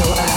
So I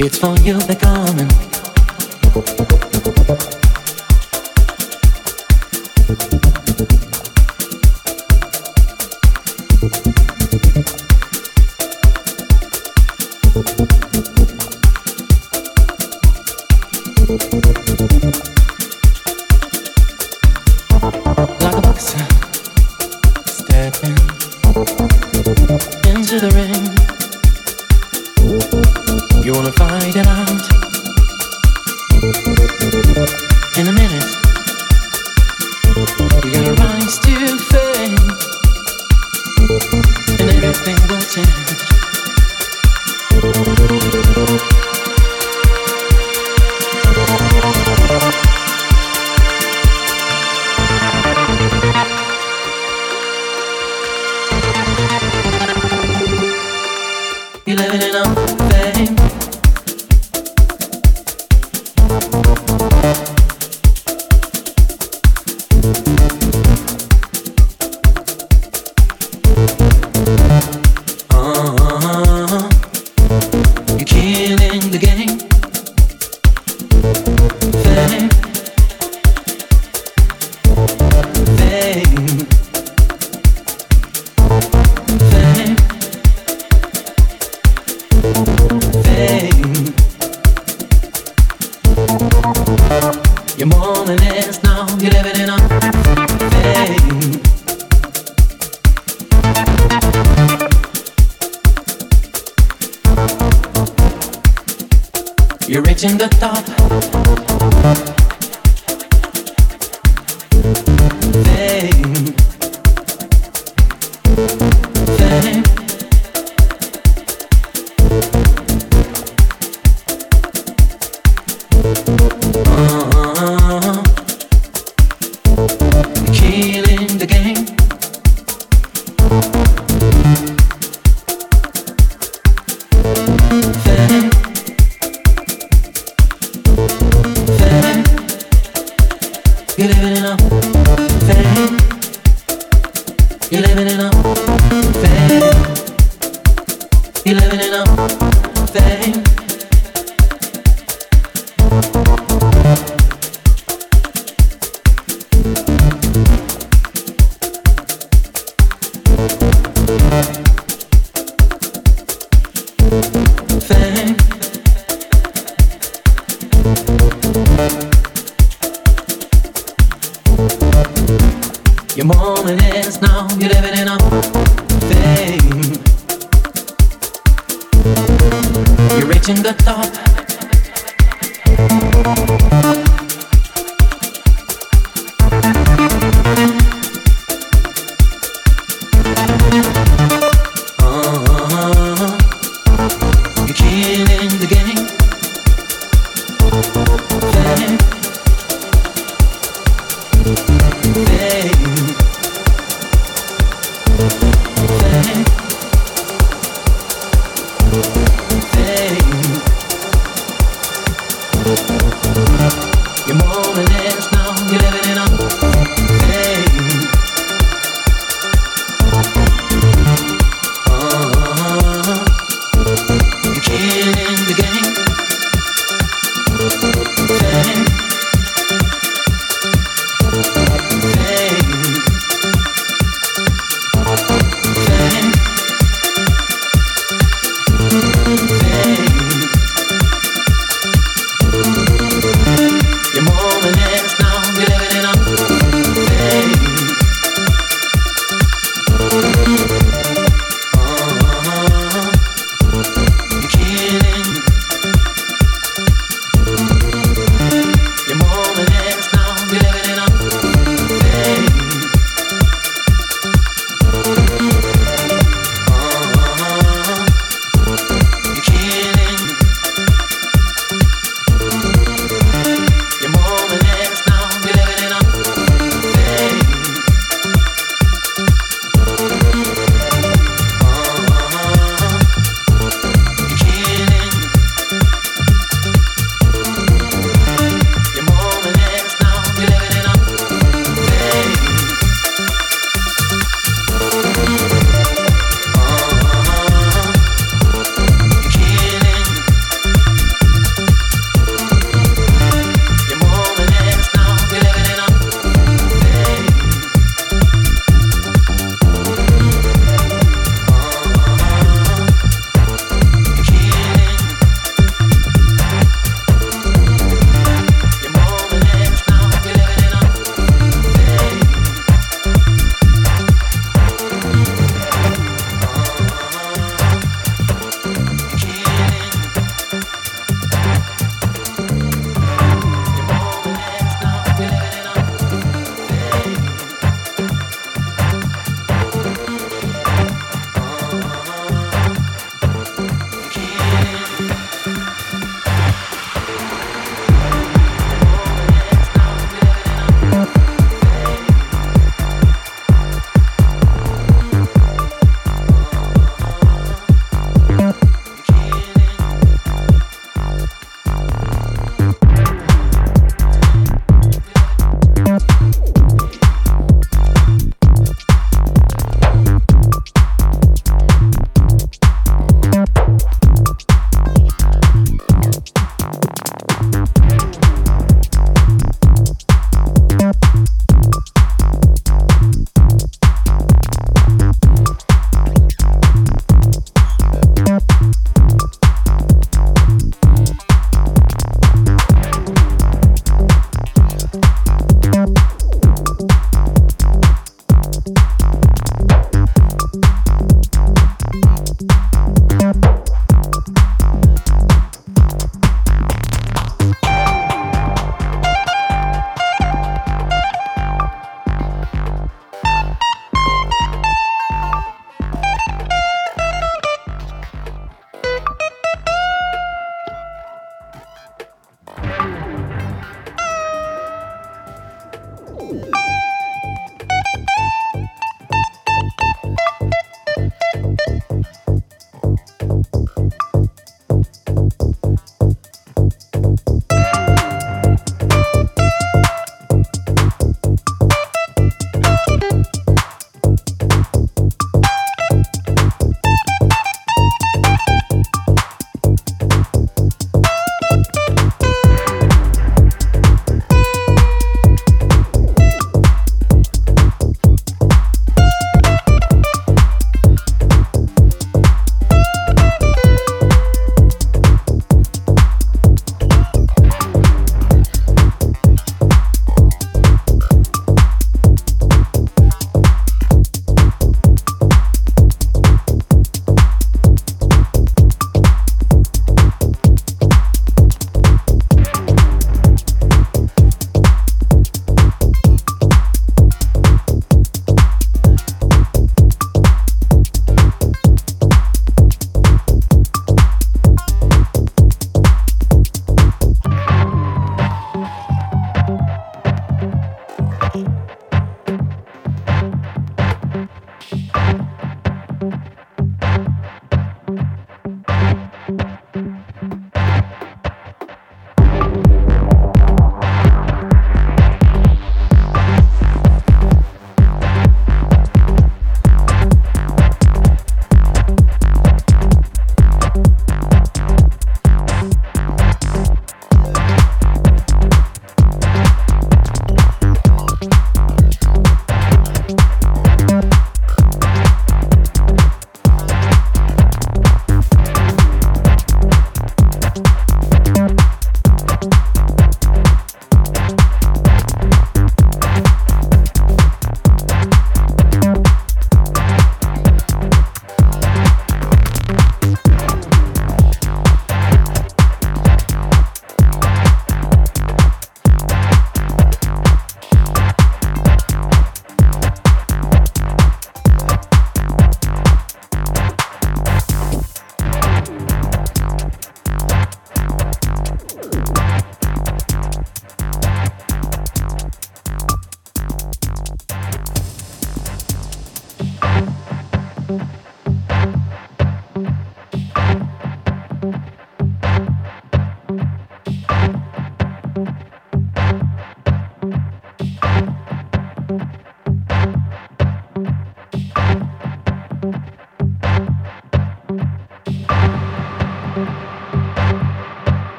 You're more